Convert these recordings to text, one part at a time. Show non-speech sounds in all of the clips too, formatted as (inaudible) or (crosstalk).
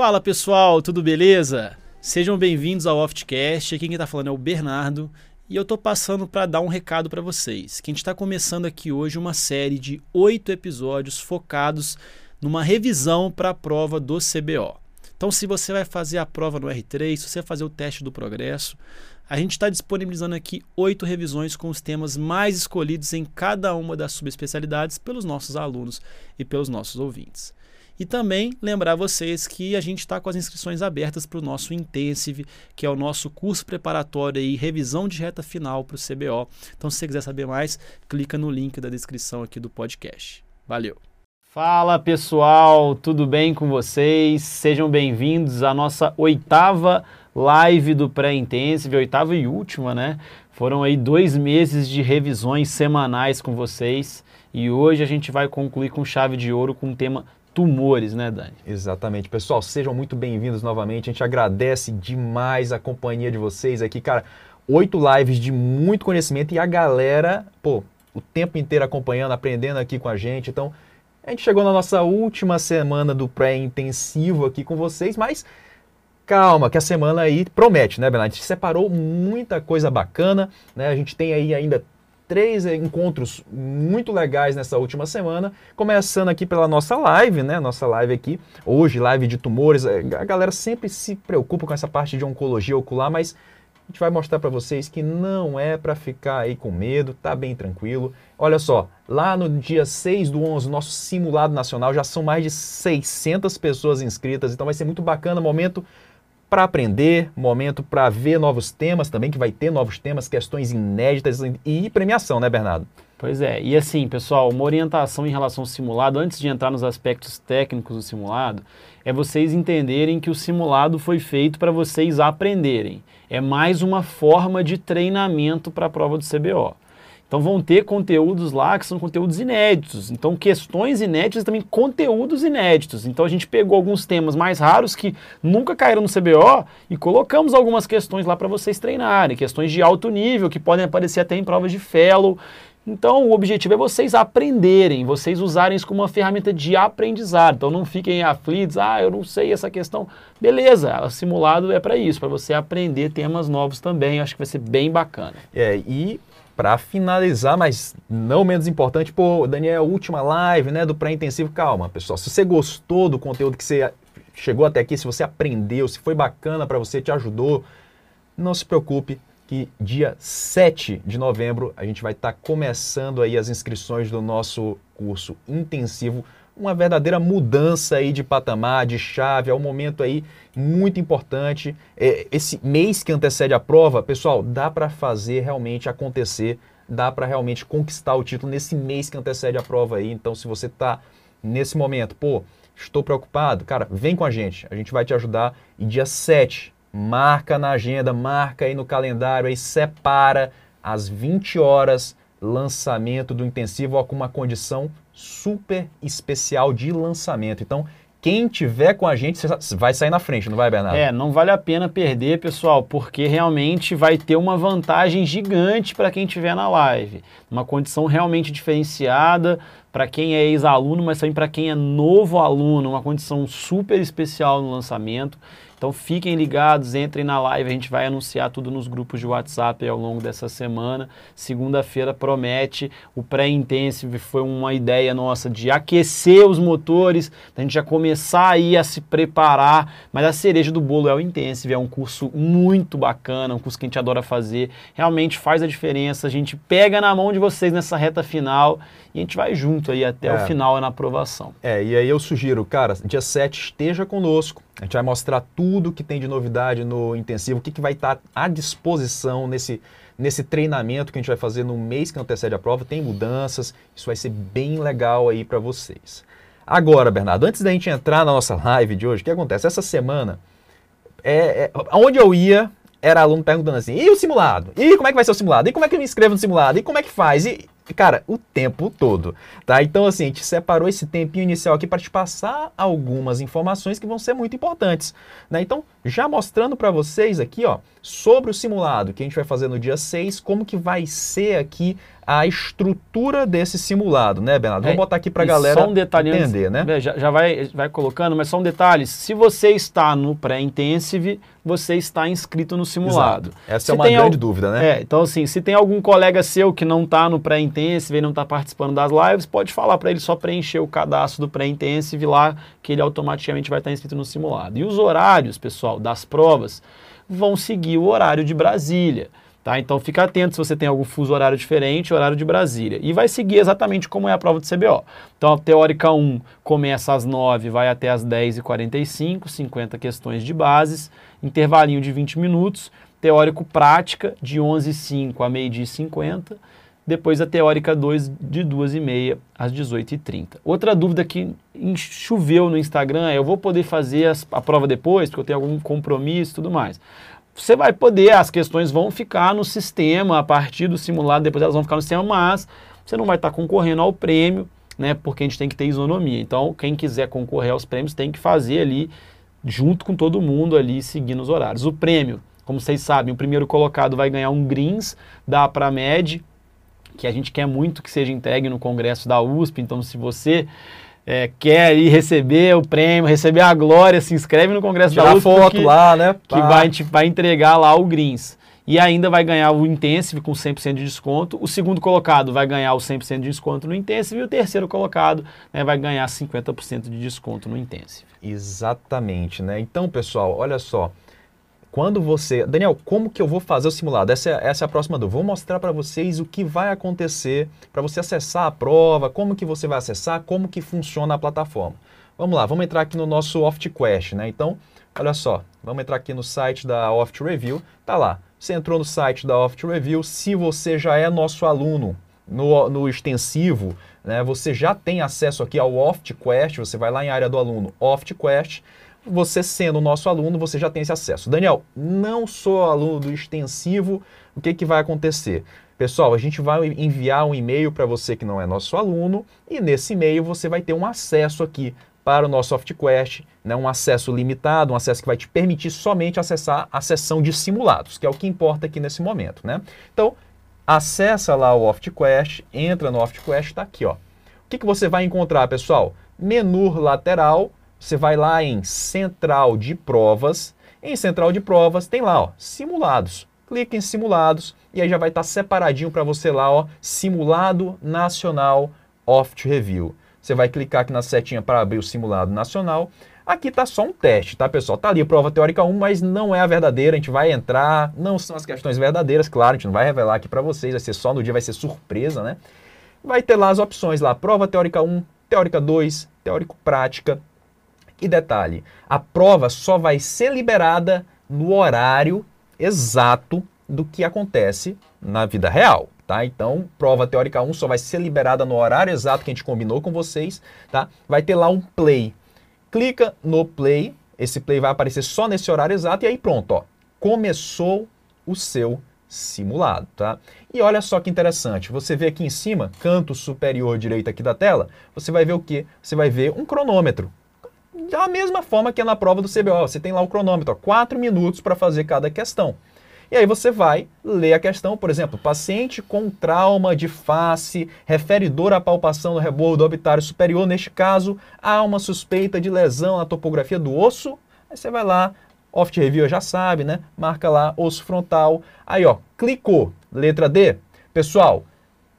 Fala pessoal, tudo beleza? Sejam bem-vindos ao Oftcast. Aqui quem está falando é o Bernardo e eu estou passando para dar um recado para vocês. Que a gente está começando aqui hoje uma série de oito episódios focados numa revisão para a prova do CBO. Então, se você vai fazer a prova no R3, se você vai fazer o teste do progresso, a gente está disponibilizando aqui oito revisões com os temas mais escolhidos em cada uma das subespecialidades pelos nossos alunos e pelos nossos ouvintes. E também lembrar vocês que a gente está com as inscrições abertas para o nosso Intensive, que é o nosso curso preparatório e revisão de reta final para o CBO. Então, se você quiser saber mais, clica no link da descrição aqui do podcast. Valeu! Fala pessoal, tudo bem com vocês? Sejam bem-vindos à nossa oitava live do Pré-Intensive, oitava e última, né? Foram aí dois meses de revisões semanais com vocês e hoje a gente vai concluir com chave de ouro com o tema tumores, né, Dani? Exatamente. Pessoal, sejam muito bem-vindos novamente. A gente agradece demais a companhia de vocês aqui, cara. Oito lives de muito conhecimento e a galera, pô, o tempo inteiro acompanhando, aprendendo aqui com a gente. Então, a gente chegou na nossa última semana do pré-intensivo aqui com vocês, mas calma, que a semana aí promete, né, Bernardo? A gente separou muita coisa bacana, né? A gente tem aí ainda três encontros muito legais nessa última semana, começando aqui pela nossa live, né? Nossa live aqui, hoje, live de tumores. É, a galera sempre se preocupa com essa parte de oncologia ocular, mas a gente vai mostrar para vocês que não é para ficar aí com medo, tá bem tranquilo. Olha só, lá no dia 6 do 11, nosso simulado nacional, já são mais de 600 pessoas inscritas, então vai ser muito bacana, momento para aprender, momento para ver novos temas também, que vai ter novos temas, questões inéditas e premiação, né, Bernardo? Pois é, e assim, pessoal, uma orientação em relação ao simulado, antes de entrar nos aspectos técnicos do simulado, é vocês entenderem que o simulado foi feito para vocês aprenderem. É mais uma forma de treinamento para a prova do CBO. Então vão ter conteúdos lá que são conteúdos inéditos. Então questões inéditas também conteúdos inéditos. Então a gente pegou alguns temas mais raros que nunca caíram no CBO e colocamos algumas questões lá para vocês treinarem, questões de alto nível que podem aparecer até em provas de fellow. Então o objetivo é vocês aprenderem, vocês usarem isso como uma ferramenta de aprendizado. Então não fiquem aflitos, ah, eu não sei essa questão. Beleza, o simulado é para isso, para você aprender temas novos também. Acho que vai ser bem bacana. É, e para finalizar, mas não menos importante, pô, Daniel, última live, né, do pré-intensivo. Calma, pessoal. Se você gostou do conteúdo que você chegou até aqui, se você aprendeu, se foi bacana para você, te ajudou, não se preocupe que dia 7 de novembro a gente vai estar tá começando aí as inscrições do nosso curso intensivo uma verdadeira mudança aí de patamar, de chave, é um momento aí muito importante. É, esse mês que antecede a prova, pessoal, dá para fazer realmente acontecer, dá para realmente conquistar o título nesse mês que antecede a prova aí. Então, se você está nesse momento, pô, estou preocupado, cara, vem com a gente, a gente vai te ajudar. E dia 7, marca na agenda, marca aí no calendário, aí separa às 20 horas lançamento do intensivo ó, com uma condição super especial de lançamento. Então, quem tiver com a gente vai sair na frente, não vai, Bernardo? É, não vale a pena perder, pessoal, porque realmente vai ter uma vantagem gigante para quem tiver na live. Uma condição realmente diferenciada para quem é ex-aluno, mas também para quem é novo aluno, uma condição super especial no lançamento. Então fiquem ligados, entrem na live, a gente vai anunciar tudo nos grupos de WhatsApp ao longo dessa semana. Segunda-feira promete, o pré-intensive foi uma ideia nossa de aquecer os motores, a gente já começar aí a se preparar, mas a cereja do bolo é o intensive, é um curso muito bacana, um curso que a gente adora fazer, realmente faz a diferença, a gente pega na mão de vocês nessa reta final e a gente vai junto aí até é. o final na aprovação. É, e aí eu sugiro, cara, dia 7 esteja conosco, a gente vai mostrar tudo que tem de novidade no intensivo, o que, que vai estar à disposição nesse, nesse treinamento que a gente vai fazer no mês que antecede a prova. Tem mudanças, isso vai ser bem legal aí para vocês. Agora, Bernardo, antes da gente entrar na nossa live de hoje, o que acontece? Essa semana, é, é, onde eu ia, era aluno perguntando assim: e o simulado? E como é que vai ser o simulado? E como é que eu me inscrevo no simulado? E como é que faz? E, cara, o tempo todo, tá? Então, assim, a gente separou esse tempinho inicial aqui para te passar algumas informações que vão ser muito importantes, né? Então, já mostrando para vocês aqui, ó, sobre o simulado que a gente vai fazer no dia 6, como que vai ser aqui a estrutura desse simulado, né, Bernardo? Vamos É, botar aqui para a galera um entender, né? Já, já vai, vai colocando, mas só um detalhe. Se você está no pré-intensive, você está inscrito no simulado. Exato. Essa Se é uma grande al- dúvida, né? É, então assim, se tem algum colega seu que não está no pré-intensive e não está participando das lives, pode falar para ele só preencher o cadastro do pré-intensive lá, que ele automaticamente vai estar inscrito no simulado. E os horários, pessoal, das provas vão seguir o horário de Brasília. Tá? Então fica atento se você tem algum fuso horário diferente, horário de Brasília. E vai seguir exatamente como é a prova do CBO. Então a teórica 1 começa às 9, vai até às 10h45, 50 questões de bases, intervalinho de 20 minutos, teórico prática de 11h05 a meio-dia e 50, depois a teórica 2 de 2h30 às 18h30. Outra dúvida que choveu no Instagram é: eu vou poder fazer a prova depois, porque eu tenho algum compromisso e tudo mais. Você vai poder, as questões vão ficar no sistema a partir do simulado, depois elas vão ficar no sistema, mas você não vai estar concorrendo ao prêmio, né? Porque a gente tem que ter isonomia. Então, quem quiser concorrer aos prêmios tem que fazer ali junto com todo mundo ali, seguindo os horários. O prêmio, como vocês sabem, o primeiro colocado vai ganhar um greens da Pramed, que a gente quer muito que seja entregue no congresso da USP. Então, se você é, quer ir receber o prêmio, receber a glória, se inscreve no congresso da Tirar USP. foto que- lá, né? que Pá. vai, te- vai entregar lá o Greens. E ainda vai ganhar o Intensive com 100% de desconto. O segundo colocado vai ganhar o 100% de desconto no Intensive. E o terceiro colocado né, vai ganhar 50% de desconto no Intensive. Exatamente, né? Então, pessoal, olha só. Quando você. Daniel, como que eu vou fazer o simulado? Essa é, essa é a próxima dúvida. Vou mostrar para vocês o que vai acontecer para você acessar a prova, como que você vai acessar, como que funciona a plataforma. Vamos lá, vamos entrar aqui no nosso OftQuest, né? Então, olha só, vamos entrar aqui no site da Oft Review. Tá lá. Você entrou no site da Oft Review. Se você já é nosso aluno no, no extensivo, né, você já tem acesso aqui ao OftQuest. Você vai lá em área do aluno, OftQuest. Você sendo nosso aluno, você já tem esse acesso. Daniel, não sou aluno do extensivo, o que, que vai acontecer? Pessoal, a gente vai enviar um e-mail para você que não é nosso aluno e nesse e-mail você vai ter um acesso aqui para o nosso SoftQuest, né, um acesso limitado, um acesso que vai te permitir somente acessar a seção de simulados, que é o que importa aqui nesse momento. Né? Então, acessa lá o OftQuest, entra no OftQuest, está aqui. Ó. O que, que você vai encontrar, pessoal? Menu lateral, você vai lá em Central de Provas. Em Central de Provas tem lá, ó, simulados. Clica em simulados e aí já vai estar separadinho para você lá, ó, Simulado Nacional Oft Review. Você vai clicar aqui na setinha para abrir o simulado nacional. Aqui está só um teste, tá, pessoal? Tá ali a prova teórica 1, mas não é a verdadeira. A gente vai entrar, não são as questões verdadeiras, claro, a gente não vai revelar aqui para vocês, vai ser só no dia, vai ser surpresa, né? Vai ter lá as opções lá, prova teórica 1, teórica 2, teórico prática. E detalhe, a prova só vai ser liberada no horário exato do que acontece na vida real, tá? Então, prova teórica 1 só vai ser liberada no horário exato que a gente combinou com vocês, tá? Vai ter lá um play. Clica no play, esse play vai aparecer só nesse horário exato e aí pronto, ó. Começou o seu simulado, tá? E olha só que interessante, você vê aqui em cima, canto superior direito aqui da tela, você vai ver o quê? Você vai ver um cronômetro. Da mesma forma que é na prova do CBO, você tem lá o cronômetro, 4 minutos para fazer cada questão. E aí você vai ler a questão, por exemplo, paciente com trauma de face, refere dor à palpação no rebordo orbitário superior. Neste caso, há uma suspeita de lesão na topografia do osso. Aí você vai lá, Oft Review já sabe, né? Marca lá osso frontal. Aí, ó, clicou. Letra D. Pessoal,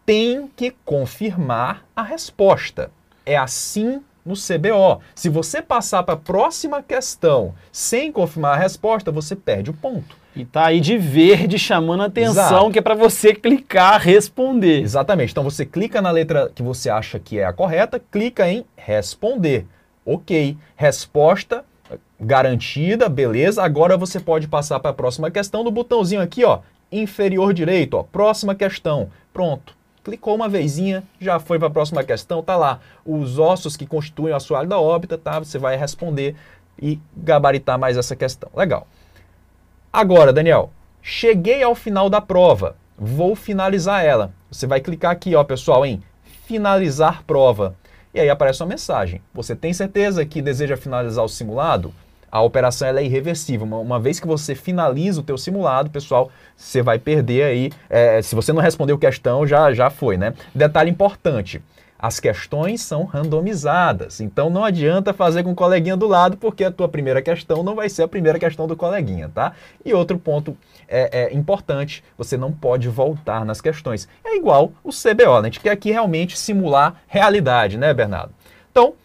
tem que confirmar a resposta. É assim no CBO. Se você passar para a próxima questão sem confirmar a resposta, você perde o ponto. E tá aí de verde chamando a atenção, Exato. que é para você clicar, responder. Exatamente. Então você clica na letra que você acha que é a correta, clica em responder. Ok. Resposta garantida, beleza. Agora você pode passar para a próxima questão no botãozinho aqui, ó, inferior direito, ó, próxima questão. Pronto. Clicou uma vezinha, já foi para a próxima questão, tá lá. Os ossos que constituem o assoalho da órbita, tá? Você vai responder e gabaritar mais essa questão. Legal. Agora, Daniel, cheguei ao final da prova, vou finalizar ela. Você vai clicar aqui, ó, pessoal, em finalizar prova. E aí aparece uma mensagem. Você tem certeza que deseja finalizar o simulado? A operação é irreversível. Uma, uma, vez que você finaliza o teu simulado, pessoal, você vai perder aí. É, se você não respondeu questão, já, já foi, né? Detalhe importante. As questões são randomizadas, então não adianta fazer com o coleguinha do lado, porque a tua primeira questão não vai ser a primeira questão do coleguinha, tá? E outro ponto é, é importante, você não pode voltar nas questões. É igual o CBO, né? a gente quer aqui realmente simular realidade, né, Bernardo? Então,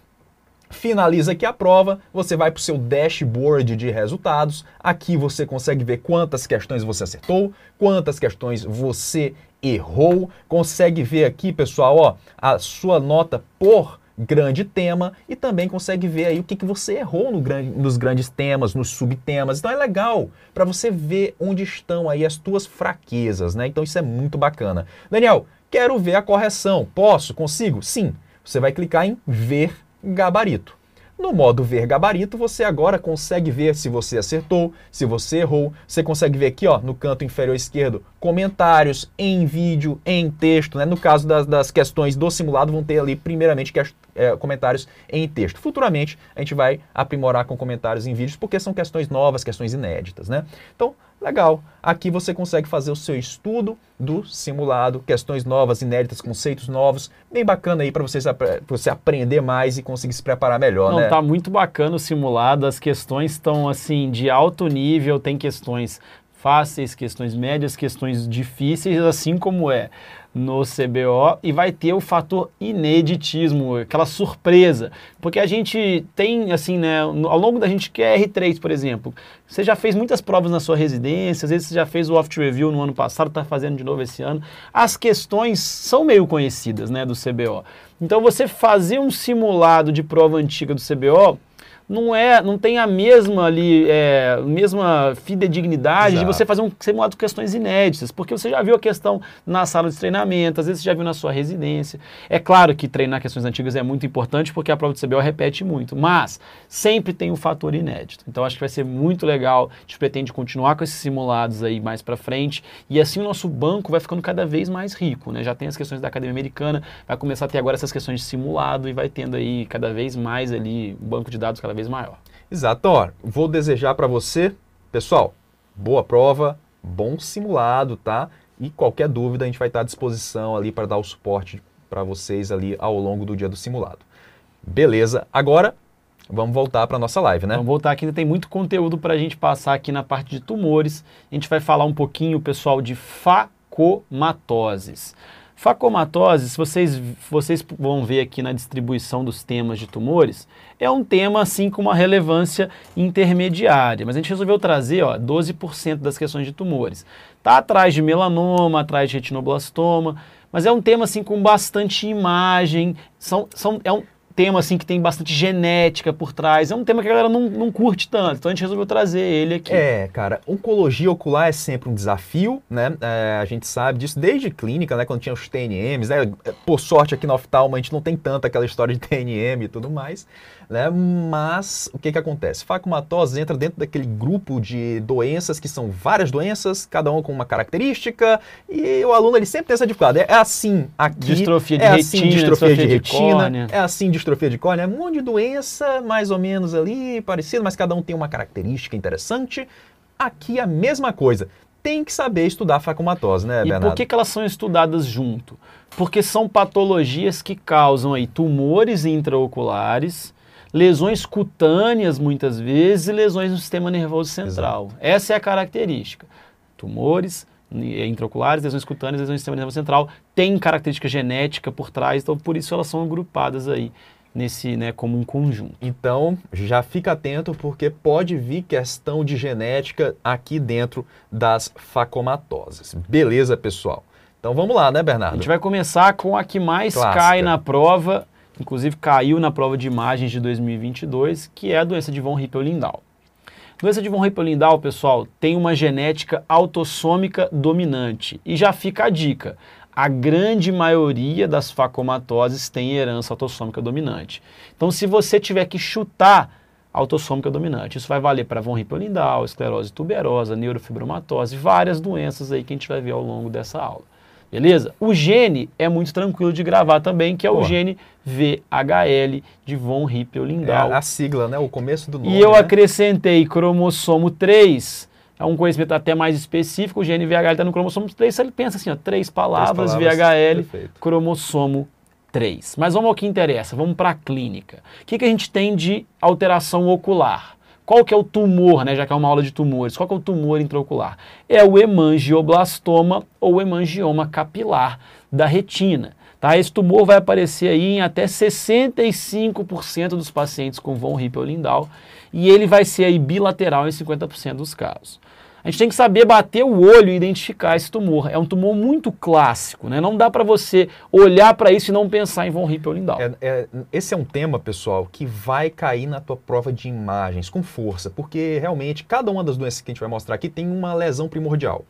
finaliza aqui a prova, você vai para o seu dashboard de resultados. Aqui você consegue ver quantas questões você acertou, quantas questões você errou. Consegue ver aqui, pessoal, ó, a sua nota por grande tema e também consegue ver aí o que, que você errou no grande, nos grandes temas, nos subtemas. Então é legal para você ver onde estão aí as tuas fraquezas, né? Então isso é muito bacana. Daniel, quero ver a correção. Posso? Consigo? Sim. Você vai clicar em ver gabarito. No modo ver gabarito, você agora consegue ver se você acertou, se você errou. Você consegue ver aqui ó, no canto inferior esquerdo comentários em vídeo, em texto. Né? No caso das, das questões do simulado, vão ter ali primeiramente que, é, comentários em texto. Futuramente a gente vai aprimorar com comentários em vídeos, porque são questões novas, questões inéditas. Né? Então, Legal. Aqui você consegue fazer o seu estudo do simulado, questões novas, inéditas, conceitos novos. Bem bacana aí para você, você aprender mais e conseguir se preparar melhor, Não, né? tá muito bacana o simulado. As questões estão assim de alto nível, tem questões fáceis, questões médias, questões difíceis, assim como é no CBO e vai ter o fator ineditismo, aquela surpresa, porque a gente tem assim, né, ao longo da gente que é R3, por exemplo, você já fez muitas provas na sua residência, às vezes você já fez o off review no ano passado, está fazendo de novo esse ano. As questões são meio conhecidas, né, do CBO. Então você fazer um simulado de prova antiga do CBO não é, não tem a mesma ali, é, mesma fidedignidade Exato. de você fazer um simulado questões inéditas, porque você já viu a questão na sala de treinamento, às vezes você já viu na sua residência. É claro que treinar questões antigas é muito importante, porque a prova de CBO repete muito, mas sempre tem um fator inédito. Então acho que vai ser muito legal, a gente pretende continuar com esses simulados aí mais para frente, e assim o nosso banco vai ficando cada vez mais rico, né? Já tem as questões da Academia Americana, vai começar a ter agora essas questões de simulado e vai tendo aí cada vez mais ali banco de dados cada vez maior. Exato. Ó, vou desejar para você, pessoal, boa prova, bom simulado, tá? E qualquer dúvida a gente vai estar à disposição ali para dar o suporte para vocês ali ao longo do dia do simulado. Beleza? Agora vamos voltar para nossa live, né? Vamos voltar aqui, ainda tem muito conteúdo para a gente passar aqui na parte de tumores. A gente vai falar um pouquinho, pessoal, de facomatoses. Facomatose, se vocês, vocês vão ver aqui na distribuição dos temas de tumores, é um tema assim com uma relevância intermediária, mas a gente resolveu trazer ó, 12% das questões de tumores. Está atrás de melanoma, atrás de retinoblastoma, mas é um tema assim com bastante imagem, são, são, é um, tema assim que tem bastante genética por trás. É um tema que a galera não, não curte tanto, então a gente resolveu trazer ele aqui. É, cara, oncologia ocular é sempre um desafio, né? É, a gente sabe disso desde clínica, né? Quando tinha os TNMs, né? Por sorte aqui no oftalmo a gente não tem tanto aquela história de TNM e tudo mais. Né? Mas o que, que acontece? Facomatose entra dentro daquele grupo de doenças que são várias doenças, cada uma com uma característica, e o aluno ele sempre tem essa dificuldade. É assim aqui, distrofia de é retina, assim distrofia, distrofia de retina, de é assim distrofia de córnea, é um monte de doença mais ou menos ali parecida, mas cada um tem uma característica interessante. Aqui a mesma coisa tem que saber estudar facomatose, né, Bernardo? E por que, que elas são estudadas junto? Porque são patologias que causam aí tumores intraoculares, lesões cutâneas muitas vezes e lesões no sistema nervoso central. Exato. Essa é a característica. Tumores intraoculares, lesões cutâneas, lesões no sistema nervoso central, tem característica genética por trás, então por isso elas são agrupadas aí nesse, né, como um conjunto. Então, já fica atento porque pode vir questão de genética aqui dentro das facomatoses. Beleza, pessoal? Então vamos lá, né, Bernardo? A gente vai começar com a que mais Clássica. cai na prova, inclusive caiu na prova de imagens de 2022, que é a doença de von Hippel-Lindau. Doença de von Hippel-Lindau, pessoal, tem uma genética autossômica dominante. E já fica a dica, a grande maioria das facomatoses tem herança autossômica dominante. Então, se você tiver que chutar autossômica dominante, isso vai valer para von Hippel-Lindau, esclerose tuberosa, neurofibromatose, várias doenças aí que a gente vai ver ao longo dessa aula. Beleza? O gene é muito tranquilo de gravar também, que é o gene VHL de von É Hippel-Lindau. a, sigla, né? O começo do nome. E eu né? acrescentei cromossomo 3, é um conhecimento até mais específico, o gene VHL está no cromossomo 3, você pensa assim, ó, três palavras, palavras, VHL, perfeito. cromossomo 3. Mas vamos ao que interessa, vamos para a clínica. O que, que a gente tem de alteração ocular? Qual que é o tumor, né, já que é uma aula de tumores? Qual que é o tumor intraocular? É o hemangioblastoma ou hemangioma capilar da retina. Tá? Esse tumor vai aparecer aí em até 65% dos pacientes com von Hippel-Lindau e ele vai ser aí bilateral em 50% dos casos. A gente tem que saber bater o olho e identificar esse tumor. É um tumor muito clássico, né? Não dá para você olhar para isso e não pensar em von Hippel-Lindau. É- é- esse é um tema, pessoal, que vai cair na tua prova de imagens com força, porque realmente cada uma das doenças que a gente vai mostrar aqui tem uma lesão primordial.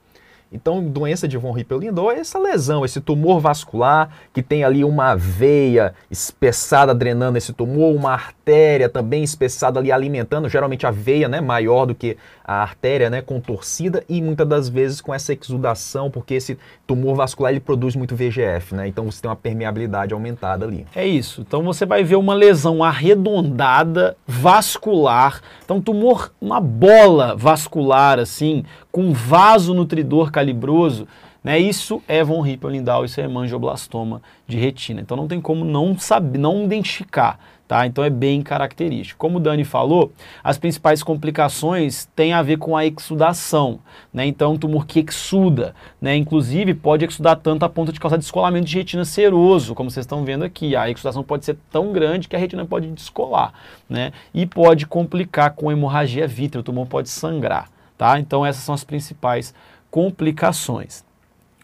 Então, doença de von Hippel-Lindau é essa lesão, esse tumor vascular que tem ali uma veia espessada drenando esse tumor, uma artéria também espessada ali alimentando, geralmente a veia, né, maior do que a artéria, né, contorcida e muitas das vezes com essa exudação, porque esse tumor vascular ele produz muito VGF, né? Então você tem uma permeabilidade aumentada ali. É isso. Então você vai ver uma lesão arredondada, vascular. Então, tumor, uma bola vascular, assim, com vaso nutridor calibroso. Né? Isso é von Hippel-Lindau, isso é hemangioblastoma de retina. Então não tem como não saber, não identificar. Tá? Então é bem característico. Como o Dani falou, as principais complicações têm a ver com a exudação. Né? Então, um tumor que exuda, né? inclusive pode exudar tanto a ponto de causar descolamento de retina seroso, como vocês estão vendo aqui. A exudação pode ser tão grande que a retina pode descolar. Né? E pode complicar com hemorragia vítrea, o tumor pode sangrar. Tá? Então, essas são as principais complicações.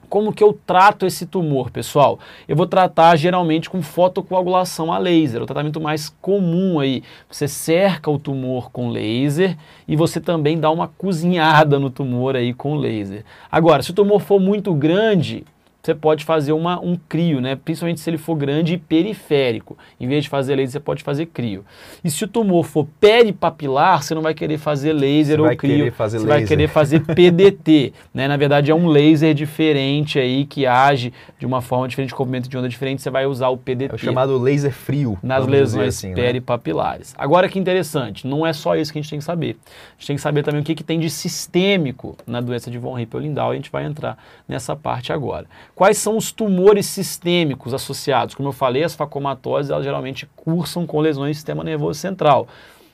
Como que eu trato esse tumor, pessoal? Eu vou tratar geralmente com fotocoagulação a laser, o tratamento mais comum aí. Você cerca o tumor com laser e você também dá uma cozinhada no tumor aí com laser. Agora, se o tumor for muito grande, você pode fazer uma, um crio, né? principalmente se ele for grande e periférico. Em vez de fazer laser, você pode fazer crio. E se o tumor for peripapilar, você não vai querer fazer laser Você ou vai crio, querer fazer você vai laser. querer fazer (laughs) PDT. né? Na verdade, é um laser diferente aí que age de uma forma diferente, comprimento de onda diferente, você vai usar o PDT É o chamado laser frio. nas lesões assim, né? peripapilares. Agora que interessante, não é só isso que a gente tem que saber. A gente tem que saber também o que, que tem de sistêmico na doença de von Hippel-Lindau, e a gente vai entrar nessa parte agora. Quais são os tumores sistêmicos associados? Como eu falei, as facomatoses, elas geralmente cursam com lesões do sistema nervoso central.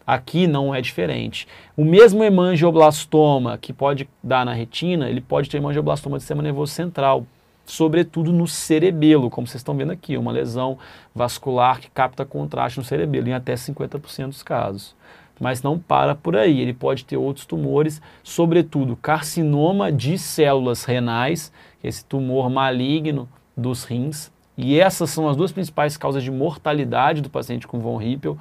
Aqui não é diferente. O mesmo hemangioblastoma que pode dar na retina, ele pode ter hemangioblastoma do sistema nervoso central, sobretudo no cerebelo, como vocês estão vendo aqui, uma lesão vascular que capta contraste no cerebelo, em até 50% dos casos. Mas não para por aí, ele pode ter outros tumores, sobretudo carcinoma de células renais, é esse tumor maligno dos rins, e essas são as duas principais causas de mortalidade do paciente com von Hippel,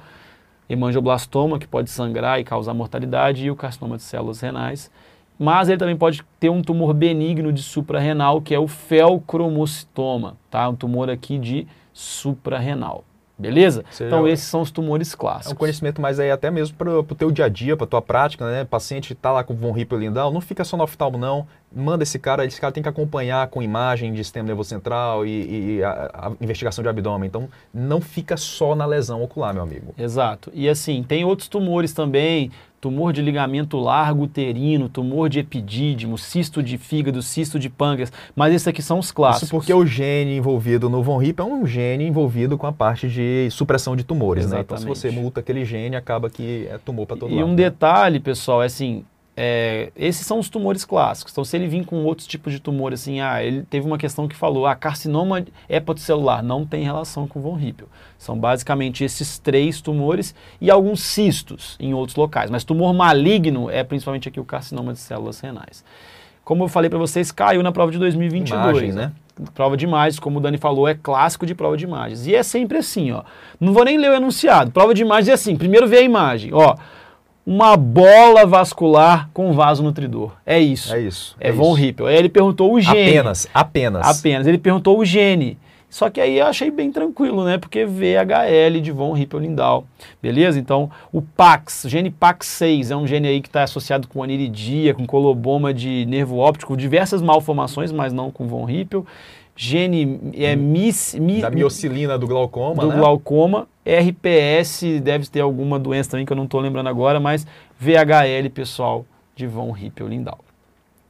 hemangioblastoma, que pode sangrar e causar mortalidade, e o carcinoma de células renais. Mas ele também pode ter um tumor benigno de suprarrenal, que é o felcromocitoma, tá? Um tumor aqui de suprarrenal. Beleza? Você então já- esses são os tumores É um clássicos. conhecimento mais aí até mesmo para o teu dia a dia, para tua prática, né? Paciente tá lá com von Hippel-Lindau, não fica só no oftalmo não, manda esse cara, esse cara tem que acompanhar com imagem de sistema nervoso central e, e a, a investigação de abdômen. Então, não fica só na lesão ocular, meu amigo. Exato. E assim, tem outros tumores também, tumor de ligamento largo uterino, tumor de epidídimo, cisto de fígado, cisto de pâncreas, mas esses aqui são os clássicos. Isso porque o gene envolvido no von Hippel é um gene envolvido com a parte de supressão de tumores, né? Então, se Exatamente. você multa aquele gene, acaba que é tumor para todo E lado. um né? detalhe, pessoal, é assim, é, esses são os tumores clássicos. Então, se ele vir com outros tipos de tumor, assim, ah, ele teve uma questão que falou, ah, carcinoma hepatocelular, não tem relação com von Hippel. São basicamente esses três tumores e alguns cistos em outros locais. Mas tumor maligno é principalmente aqui o carcinoma de células renais. Como eu falei para vocês, caiu na prova de 2022. Imagem, né? Prova de imagens, como o Dani falou, é clássico de prova de imagens. E é sempre assim, ó. Não vou nem ler o enunciado. Prova de imagens é assim, primeiro vê a imagem, ó. Uma bola vascular com vaso nutridor. É isso. É isso. É, von isso. Hippel. Aí ele perguntou o gene. Apenas, apenas. Apenas. Ele perguntou o gene. Só que aí eu achei bem tranquilo, né? Porque VHL de von Hippel-Lindau, beleza? Então, o PAX, gene PAX6, é um gene aí que está associado com aniridia, com coloboma de nervo óptico, diversas malformações, mas não com von Hippel. Gene é, mis, mi, da miocilina do glaucoma, do né? glaucoma. RPS deve ter alguma doença também que eu não estou lembrando agora, mas VHL, pessoal, de von Hippel-Lindau.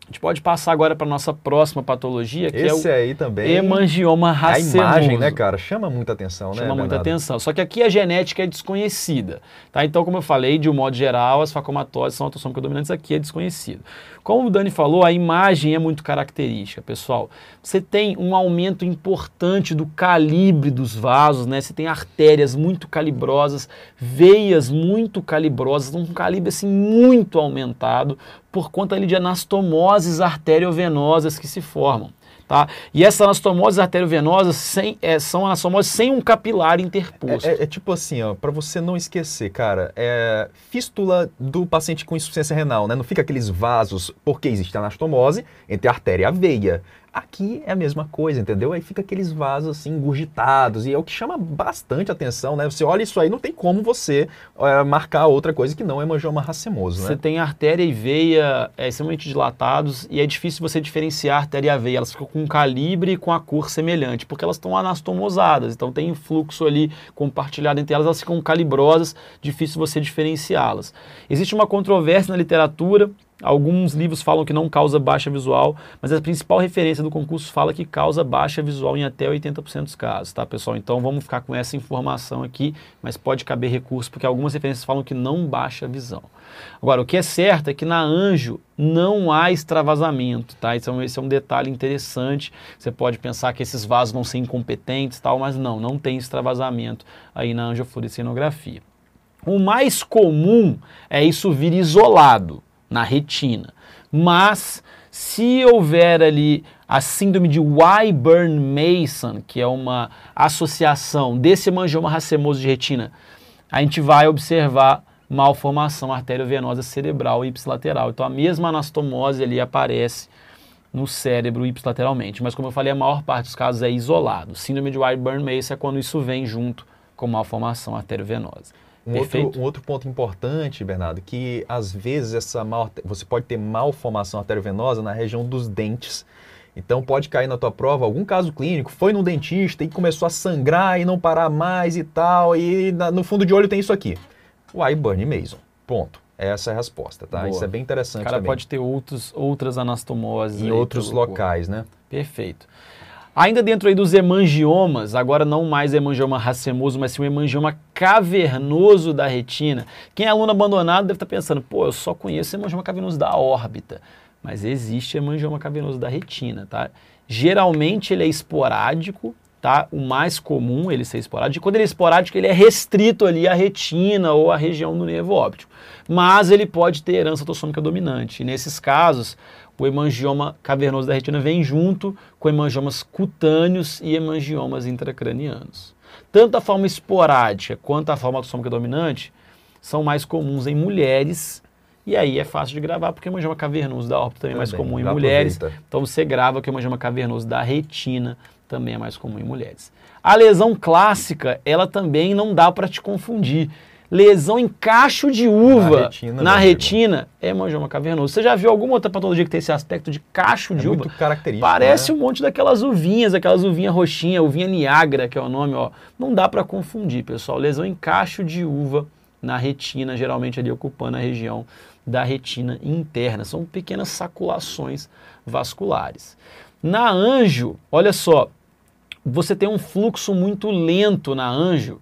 A gente pode passar agora para nossa próxima patologia, que Esse é o aí também. hemangioma A racemoso. imagem, né, cara? Chama muita atenção, né? Chama muita Bernardo? atenção. Só que aqui a genética é desconhecida. Tá? Então, como eu falei, de um modo geral, as facomatoses são autossômicas dominantes, aqui é desconhecido. Como o Dani falou, a imagem é muito característica, pessoal. Você tem um aumento importante do calibre dos vasos, né? Você tem artérias muito calibrosas, veias muito calibrosas, um calibre assim muito aumentado por conta ali de anastomoses arteriovenosas que se formam. Tá? E essas anastomoses arteriovenosas sem, é, são anastomoses sem um capilar interposto. É, é- é tipo assim, ó, para você não esquecer, cara, é fístula do paciente com insuficiência renal, né? Não fica aqueles vasos, porque existe anastomose entre a artéria e a veia. Aqui é a mesma coisa, entendeu? Aí fica aqueles vasos assim, engurgitados, e é o que chama bastante atenção, né? Você olha isso aí, não tem como você é, marcar outra coisa que não é hemangioma racemoso, Você né? tem artéria e veia é, extremamente dilatados e é difícil você diferenciar artéria e a veia. Elas ficam com um calibre e com a cor semelhante, porque elas estão anastomosadas, então tem fluxo ali compartilhado entre elas, elas ficam calibrosas, difícil você diferenciá-las. Existe uma controvérsia na literatura, alguns livros falam que não causa baixa visual, mas a principal referência do concurso fala que causa baixa visual em até 80% dos casos, tá pessoal? Então vamos ficar com essa informação aqui, mas pode caber recurso, porque algumas referências falam que não baixa a visão. Agora, o que é certo é que na Anjo não há extravasamento, tá? Então esse é um detalhe interessante. Você pode pensar que esses vasos vão ser incompetentes, tal, mas não, não tem extravasamento aí na angiofluorescinografia. O mais comum é isso vir isolado na retina, mas se houver ali a síndrome de Wyburn-Mason, que é uma associação desse hemangioma racemoso de retina, a gente vai observar malformação arteriovenosa cerebral ipsilateral. Então a mesma anastomose ali aparece no cérebro ipsilateralmente. Mas como eu falei, a maior parte dos casos é isolado. Síndrome de Wyburn-Mason é quando isso vem junto com malformação arteriovenosa. Um Perfeito? outro, um outro ponto importante, Bernardo, que às vezes essa mal, você pode ter malformação arteriovenosa na região dos dentes. Então pode cair na tua prova algum caso clínico, foi no dentista e começou a sangrar e não parar mais e tal, e na- no fundo de olho tem isso aqui. Wyburn Mason. Ponto. Essa é a resposta, tá? Boa. Isso é bem O interessante cara também. pode ter outros, outras anastomoses. em outros pelo corpo. locais, né? Perfeito. Ainda dentro aí dos hemangiomas, agora não mais hemangioma racemoso, mas sim o hemangioma cavernoso da retina. Quem é aluno abandonado deve estar pensando, pô, eu só conheço hemangioma cavernoso da órbita. Mas existe hemangioma cavernoso da retina, tá? Geralmente ele é esporádico, tá? O mais comum ele ser esporádico. Quando ele é esporádico, ele é restrito ali à retina ou à região do nervo óptico. Mas ele pode ter herança autossômica dominante. E nesses casos, o hemangioma cavernoso da retina vem junto com hemangiomas cutâneos e hemangiomas intracranianos. Tanto a forma esporádica quanto a forma autossômica dominante são mais comuns em mulheres, e aí é fácil de gravar, porque o hemangioma cavernoso da órbita também é mais comum em mulheres. aproveita. Então você grava que o hemangioma cavernoso da retina também é mais comum em mulheres. A lesão clássica, ela também não dá para te confundir. Lesão em cacho de uva Na retina, na retina é hemangioma cavernoso. Você já viu alguma outra patologia que tem esse aspecto de cacho É de uva? muito característico. Parece né? um monte daquelas uvinhas, aquelas uvinhas roxinhas, uvinha Niagara, que é o nome, ó. Não dá para confundir, pessoal. Lesão em cacho de uva na retina, geralmente ali ocupando a região da retina interna. São pequenas saculações vasculares. Na anjo, olha só, você tem um fluxo muito lento na anjo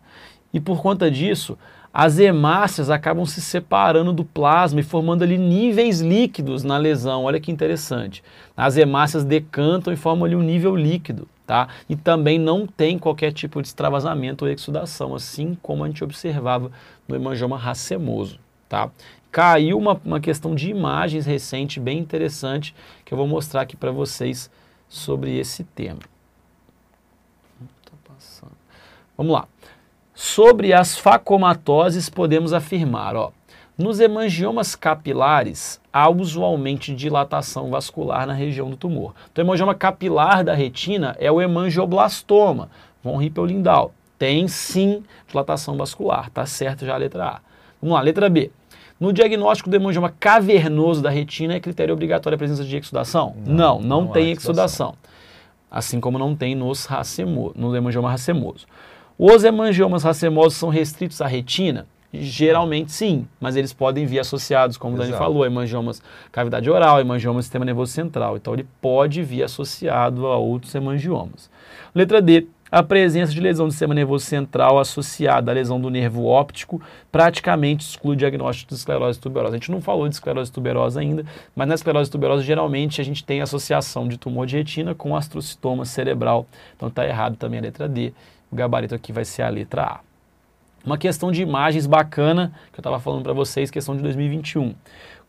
e por conta disso, as hemácias acabam se separando do plasma e formando ali níveis líquidos na lesão. Olha que interessante. As hemácias decantam e formam ali um nível líquido, tá? E também não tem qualquer tipo de extravasamento ou exudação, assim como a gente observava no hemangioma racemoso, tá? Caiu uma, uma questão de imagens recente, bem interessante, que eu vou mostrar aqui para vocês sobre esse tema. Vamos lá. Sobre as facomatoses, podemos afirmar, ó, Nos hemangiomas capilares, há usualmente dilatação vascular na região do tumor. Então, o hemangioma capilar da retina é o hemangioblastoma, von Hippel-Lindau. Tem sim dilatação vascular, tá certo já a letra A. Vamos lá, letra B. No diagnóstico do hemangioma cavernoso da retina, é critério obrigatório a presença de exudação? Não, não, não, não tem exudação. Assim como não tem nos racemo, no hemangioma racemoso. Os hemangiomas racemosos são restritos à retina? Geralmente sim, mas eles podem vir associados, como o Dani falou, hemangiomas cavidade oral, hemangiomas sistema nervoso central. Então ele pode vir associado a outros hemangiomas. Letra D, a presença de lesão do sistema nervoso central associada à lesão do nervo óptico praticamente exclui o diagnóstico de esclerose tuberosa. A gente não falou de esclerose tuberosa ainda, mas na esclerose tuberosa geralmente a gente tem associação de tumor de retina com astrocitoma cerebral. Então está errado também a letra D. O gabarito aqui vai ser a letra A. Uma questão de imagens bacana, que eu estava falando para vocês, questão de 2021.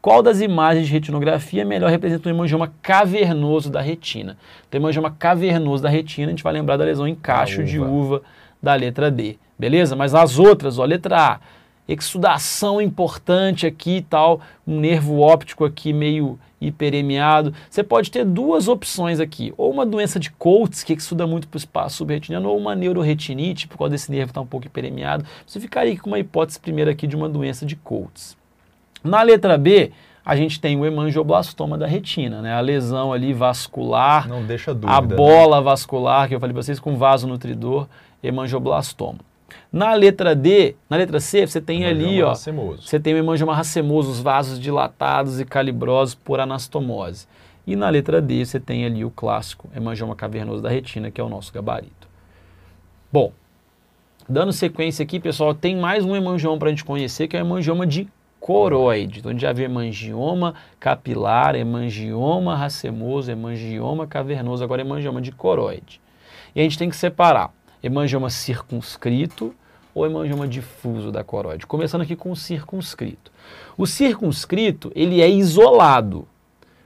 Qual das imagens de retinografia melhor representa o hemangioma cavernoso da retina? O hemangioma cavernoso da retina, a gente vai lembrar da lesão em cacho de uva da letra D, beleza? Mas as outras, ó, letra A, exudação importante aqui e tal, um nervo óptico aqui meio hiperemiado. Você pode ter duas opções aqui, ou uma doença de Coates, que exuda muito para o espaço subretiniano, ou uma neuroretinite, por causa desse nervo estar tá um pouco hiperemiado. Você ficaria com uma hipótese primeira aqui de uma doença de Coates. Na letra B, a gente tem o hemangioblastoma da retina, né? A lesão ali vascular, Não deixa dúvida, a né? bola né? vascular que eu falei para vocês com vaso nutridor, hemangioblastoma. Na letra D, na letra C, você tem ali, ó, racemoso. você tem o hemangioma racemoso, os vasos dilatados e calibrosos por anastomose. E na letra D, você tem ali o clássico hemangioma cavernoso da retina, que é o nosso gabarito. Bom, dando sequência aqui, pessoal, tem mais um hemangioma para a gente conhecer, que é o hemangioma de coroide. Então a gente já vê hemangioma capilar, hemangioma racemoso, hemangioma cavernoso, agora hemangioma de coroide. E a gente tem que separar hemangioma circunscrito ou hemangioma difuso da coroide. Começando aqui com o circunscrito. O circunscrito, ele é isolado,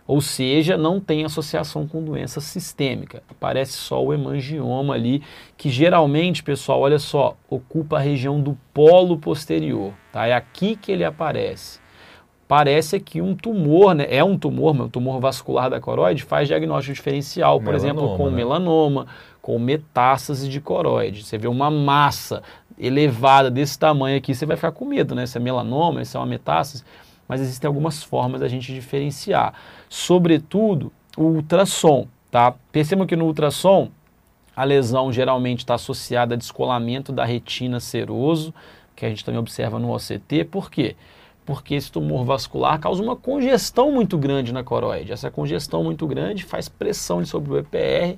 ou seja, não tem associação com doença sistêmica. Aparece só o hemangioma ali, que geralmente, pessoal, olha só, ocupa a região do polo posterior, tá? É aqui que ele aparece. Parece aqui um tumor, né? É um tumor, mas um tumor vascular da coroide faz diagnóstico diferencial, por melanoma, exemplo, com né? melanoma, com metástase de coroide. Você vê uma massa elevada desse tamanho aqui, você vai ficar com medo, né? Se é melanoma, se é uma metástase mas existem algumas formas da gente diferenciar. Sobretudo, o ultrassom, tá? Percebam que no ultrassom, a lesão geralmente está associada a descolamento da retina seroso, que a gente também observa no OCT. Por quê? Porque esse tumor vascular causa uma congestão muito grande na coroide. Essa congestão muito grande faz pressão sobre o EPR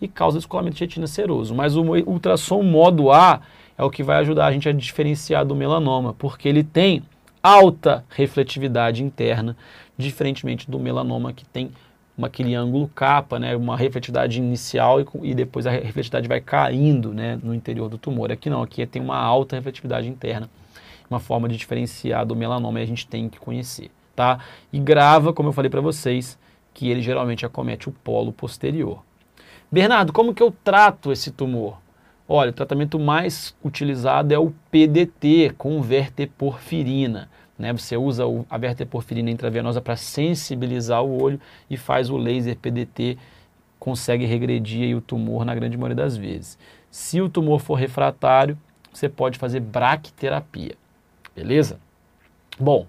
e causa descolamento de retina seroso. Mas o ultrassom modo A é o que vai ajudar a gente a diferenciar do melanoma, porque ele tem alta refletividade interna, diferentemente do melanoma que tem uma, aquele ângulo capa, né, uma refletividade inicial e, e, depois a refletividade vai caindo né, no interior do tumor. Aqui não, aqui tem uma alta refletividade interna, uma forma de diferenciar do melanoma e a gente tem que conhecer. Tá? E grava, como eu falei para vocês, que ele geralmente acomete o polo posterior. Bernardo, como que eu trato esse tumor? Olha, o tratamento mais utilizado é o PDT com verteporfirina. Né? Você usa a verteporfirina intravenosa para sensibilizar o olho e faz o laser PDT, consegue regredir o tumor na grande maioria das vezes. Se o tumor for refratário, você pode fazer braquiterapia. Beleza? Bom,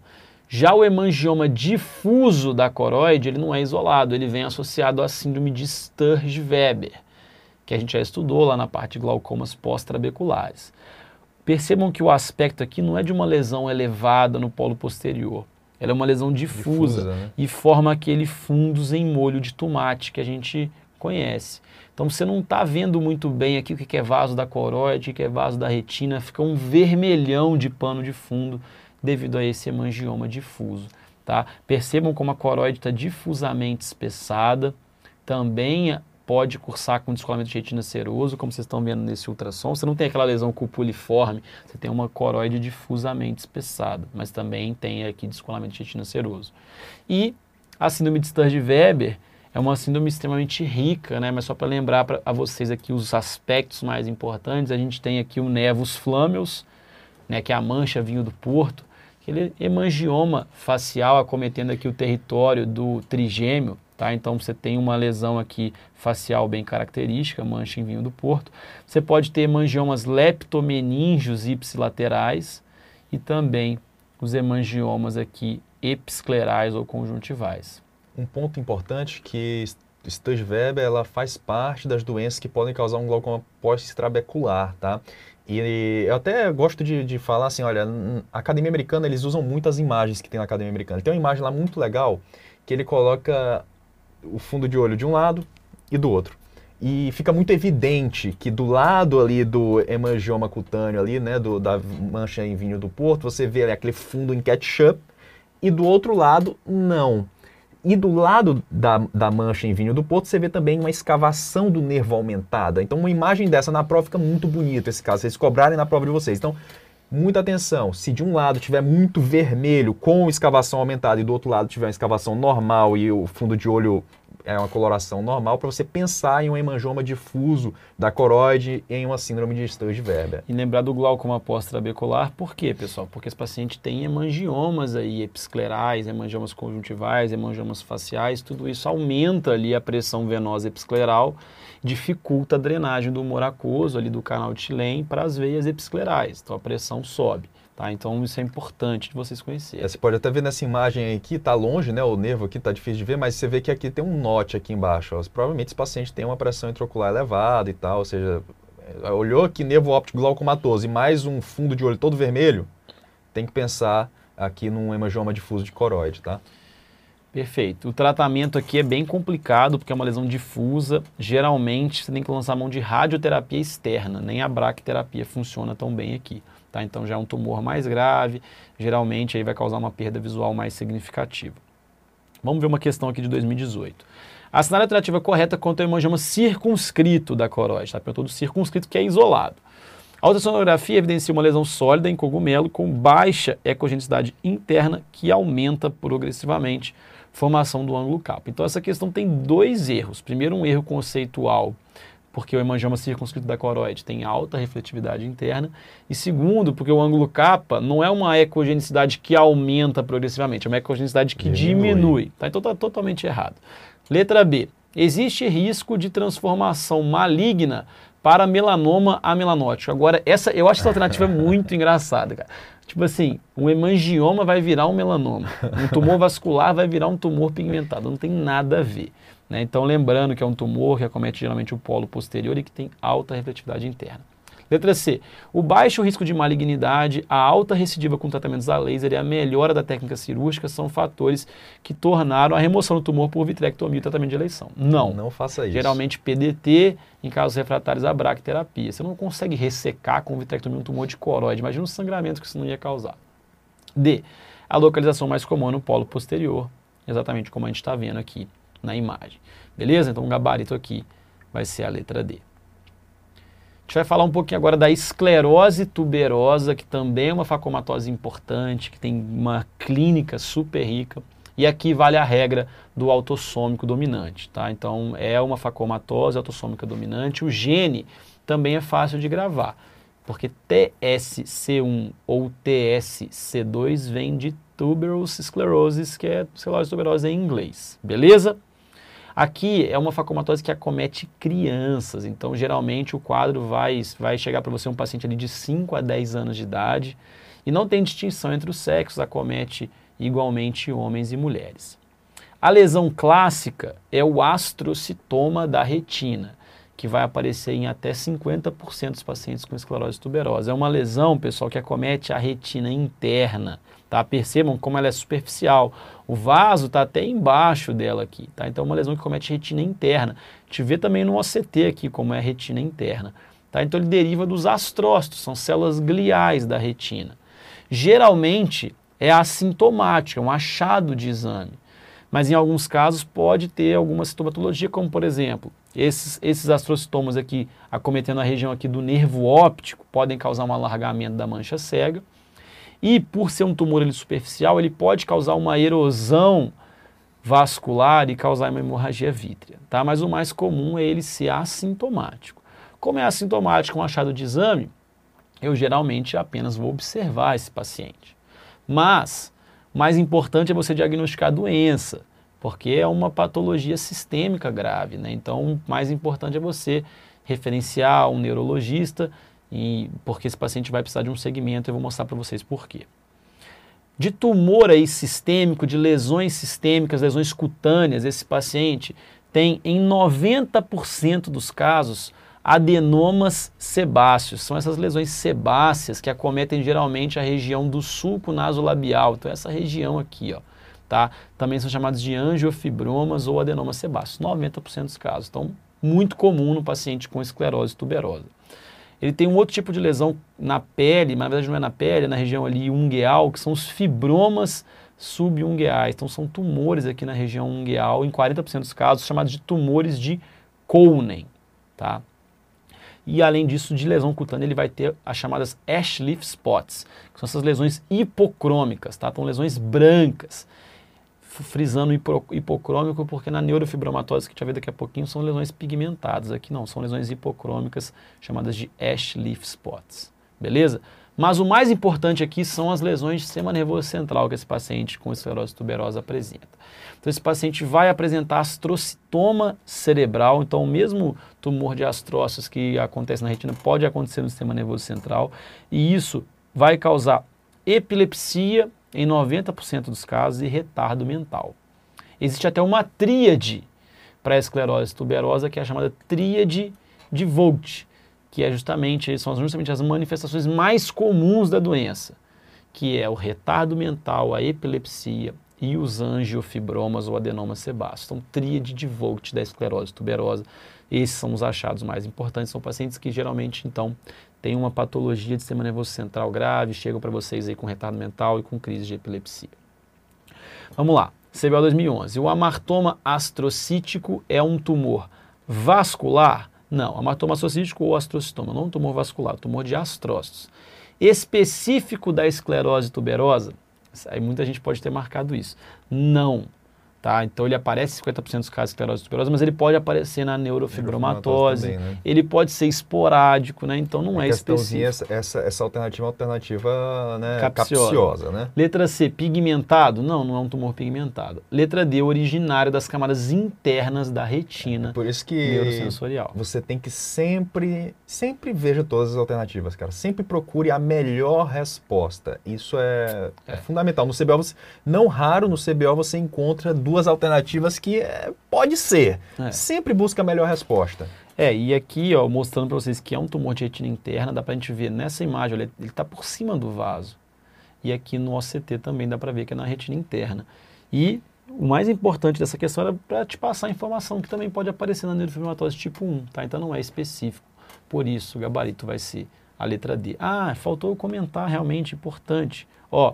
já o hemangioma difuso da coroide, ele não é isolado, ele vem associado à síndrome de Sturge-Weber que a gente já estudou lá na parte de glaucomas pós-trabeculares. Percebam que o aspecto aqui não é de uma lesão elevada no polo posterior. Ela é uma lesão difusa, difusa né? e forma aquele fundos em molho de tomate que a gente conhece. Então você não está vendo muito bem aqui o que é vaso da coroide, o que é vaso da retina, fica um vermelhão de pano de fundo devido a esse hemangioma difuso. Tá? Percebam como a coroide está difusamente espessada, também pode cursar com descolamento de retina seroso, como vocês estão vendo nesse ultrassom. Você não tem aquela lesão cupuliforme, você tem uma coroide difusamente espessada, mas também tem aqui descolamento de retina seroso. E a síndrome de Sturge-Weber é uma síndrome extremamente rica, né? mas só para lembrar pra, a vocês aqui os aspectos mais importantes, a gente tem aqui o nevus flammeus, né? que é a mancha vinho do porto, aquele hemangioma facial acometendo aqui o território do trigêmeo, tá? Então você tem uma lesão aqui facial bem característica, mancha em vinho do porto. Você pode ter hemangiomas leptomeníngeos ipsilaterais e também os hemangiomas aqui episclerais ou conjuntivais. Um ponto importante que Sturge Weber ela faz parte das doenças que podem causar um glaucoma pós-trabecular, tá? E eu até gosto de, de falar assim, olha, a Academia Americana, eles usam muitas imagens que tem na Academia Americana. Tem uma imagem lá muito legal que ele coloca o fundo de olho de um lado e do outro. E fica muito evidente que do lado ali do hemangioma cutâneo ali, né, do, da mancha em vinho do porto, você vê ali, aquele fundo em ketchup, e do outro lado, não. E do lado da, da mancha em vinho do porto, você vê também uma escavação do nervo aumentada. Então, uma imagem dessa na prova fica muito bonita, esse caso, vocês cobrarem na prova de vocês. Então, muita atenção. Se de um lado tiver muito vermelho com escavação aumentada e do outro lado tiver uma escavação normal e o fundo de olho é uma coloração normal para você pensar em um hemangioma difuso da coroide em uma síndrome de Sturge-Weber. E lembrar do glaucoma pós-trabecular, por quê, pessoal? Porque esse paciente tem hemangiomas aí, episclerais, hemangiomas conjuntivais, hemangiomas faciais, tudo isso aumenta ali a pressão venosa episcleral, dificulta a drenagem do humor aquoso ali do canal de Tilem para as veias episclerais, então a pressão sobe. Tá? Então isso é importante de vocês conhecerem. É, você pode até ver nessa imagem aqui, está longe, né? O nervo aqui está difícil de ver, mas você vê que aqui tem um note aqui embaixo. Ó. Provavelmente esse paciente tem uma pressão intraocular elevada e tal, ou seja, é, olhou aqui nervo óptico glaucomatoso e mais um fundo de olho todo vermelho, tem que pensar aqui num hemangioma difuso de coroide, tá? Perfeito. O tratamento aqui é bem complicado porque é uma lesão difusa. Geralmente você tem que lançar mão de radioterapia externa, nem a braquiterapia funciona tão bem aqui. Tá? Então já é um tumor mais grave, geralmente aí vai causar uma perda visual mais significativa. Vamos ver uma questão aqui de 2018. Assinar a alternativa correta quanto ao hemangioma circunscrito da coroide, tá? Perguntou do circunscrito que é isolado. A ultrassonografia evidencia uma lesão sólida em cogumelo com baixa ecogenicidade interna que aumenta progressivamente formação do ângulo capa. Então essa questão tem dois erros. Primeiro um erro conceitual porque o hemangioma circunscrito da coroide tem alta refletividade interna, e segundo, porque o ângulo capa não é uma ecogenicidade que aumenta progressivamente, é uma ecogenicidade que diminui. diminui tá? Então está totalmente errado. Letra B. Existe risco de transformação maligna para melanoma amelanótico. Agora, essa, eu acho essa alternativa (laughs) muito engraçada, cara. Tipo assim, um hemangioma vai virar um melanoma, um tumor vascular vai virar um tumor pigmentado, não tem nada a ver. Né? Então, lembrando que é um tumor que acomete geralmente o polo posterior e que tem alta refletividade interna. Letra C. O baixo risco de malignidade, a alta recidiva com tratamentos a laser e a melhora da técnica cirúrgica são fatores que tornaram a remoção do tumor por vitrectomia o tratamento de eleição. Não. Não faça isso. Geralmente PDT em casos refratários à braquiterapia. Você não consegue ressecar com vitrectomia um tumor de coroide. Imagina o sangramento que isso não ia causar. D. A localização mais comum é no polo posterior, exatamente como a gente está vendo aqui na imagem. Beleza? Então o gabarito aqui vai ser a letra D. Gente vai falar um pouquinho agora da esclerose tuberosa, que também é uma facomatose importante, que tem uma clínica super rica. E aqui vale a regra do autossômico dominante, tá? Então é uma facomatose autossômica dominante. O gene também é fácil de gravar, porque TSC1 ou TSC2 vem de tuberous sclerosis, que é esclerose tuberosa em inglês, beleza? Aqui é uma facomatose que acomete crianças, então geralmente o quadro vai, vai chegar para você um paciente ali de 5 a 10 anos de idade e não tem distinção entre os sexos, acomete igualmente homens e mulheres. A lesão clássica é o astrocitoma da retina, que vai aparecer em até 50% dos pacientes com esclerose tuberosa. É uma lesão, pessoal, que acomete a retina interna. Tá? Percebam como ela é superficial. O vaso está até embaixo dela aqui. Tá? Então é uma lesão que comete retina interna. Te vê também no OCT aqui como é a retina interna. Tá? Então ele deriva dos astrócitos, são células gliais da retina. Geralmente é assintomático, é um achado de exame. Mas em alguns casos pode ter alguma sintomatologia, como por exemplo, esses, esses astrocitomas aqui acometendo a região aqui do nervo óptico podem causar um alargamento da mancha cega. E por ser um tumor ele, superficial, ele pode causar uma erosão vascular e causar uma hemorragia vítrea. Tá? Mas o mais comum é ele ser assintomático. Como é assintomático um achado de exame, eu geralmente apenas vou observar esse paciente. Mas, mais importante é você diagnosticar a doença, porque é uma patologia sistêmica grave, né? Então, mais importante é você referenciar um neurologista, e, porque esse paciente vai precisar de um segmento, eu vou mostrar para vocês por quê. De tumor aí sistêmico, de lesões sistêmicas, lesões cutâneas, esse paciente tem em 90% dos casos adenomas sebáceos. São essas lesões sebáceas que acometem geralmente a região do sulco nasolabial. Então essa região aqui, ó, tá? Também são chamados de angiofibromas ou adenomas sebáceos. 90% dos casos. Então, muito comum no paciente com esclerose tuberosa. Ele tem um outro tipo de lesão na pele, mas na verdade não é na pele, é na região ali ungueal, que são os fibromas subungueais. Então são tumores aqui na região ungueal, em 40% dos casos, chamados de tumores de Conen, tá? E além disso, de lesão cutânea, ele vai ter as chamadas Ashleaf spots, que são essas lesões hipocrômicas, tá? São lesões brancas. Frisando hipocrômico, porque na neurofibromatose, que a gente vai ver daqui a pouquinho, são lesões pigmentadas. Aqui não, são lesões hipocrômicas, chamadas de Ashleaf spots. Beleza? Mas o mais importante aqui são as lesões de sistema nervoso central que esse paciente com esclerose tuberosa apresenta. Então, esse paciente vai apresentar astrocitoma cerebral, então o mesmo tumor de astrócitos que acontece na retina pode acontecer no sistema nervoso central, e isso vai causar epilepsia em 90% dos casos e retardo mental. Existe até uma tríade para a esclerose tuberosa, que é a chamada tríade de Vogt, que é justamente, são justamente as manifestações mais comuns da doença, que é o retardo mental, a epilepsia e os angiofibromas ou adenomas sebáceos. Então, tríade de Vogt da esclerose tuberosa. Esses são os achados mais importantes. São pacientes que geralmente, então, têm uma patologia de sistema nervoso central grave, chegam para vocês aí com retardo mental e com crise de epilepsia. Vamos lá. CBO 2011. O amartoma astrocítico é um tumor vascular não, hematoma assocítico ou astrocitoma, não um tumor vascular, tumor de astrócitos. Específico da esclerose tuberosa, aí muita gente pode ter marcado isso. Não, Tá? Então ele aparece em 50% dos casos de esclerose tuberosa, mas ele pode aparecer na neurofibromatose, também, né? ele pode ser esporádico, né? então não é, é específico. Essa, essa, essa alternativa é uma alternativa né? capciosa. capciosa. né? Letra C, pigmentado? Não, não é um tumor pigmentado. Letra D, originário das camadas internas da retina é por isso que neurosensorial. Você tem que sempre, sempre veja todas as alternativas, cara. Sempre procure a melhor resposta. Isso é, é. é fundamental. No CBO, você, não raro no CBO você encontra duas duas alternativas que é, pode ser. É. Sempre busca a melhor resposta. É, e aqui, ó, mostrando para vocês que é um tumor de retina interna, dá para a gente ver nessa imagem, olha, ele está por cima do vaso. E aqui no OCT também dá para ver que é na retina interna. E o mais importante dessa questão era para te passar a informação que também pode aparecer na neurofibromatose tipo 1, tá? Então não é específico. Por isso, o gabarito vai ser a letra D. Ah, faltou comentar realmente importante. Ó,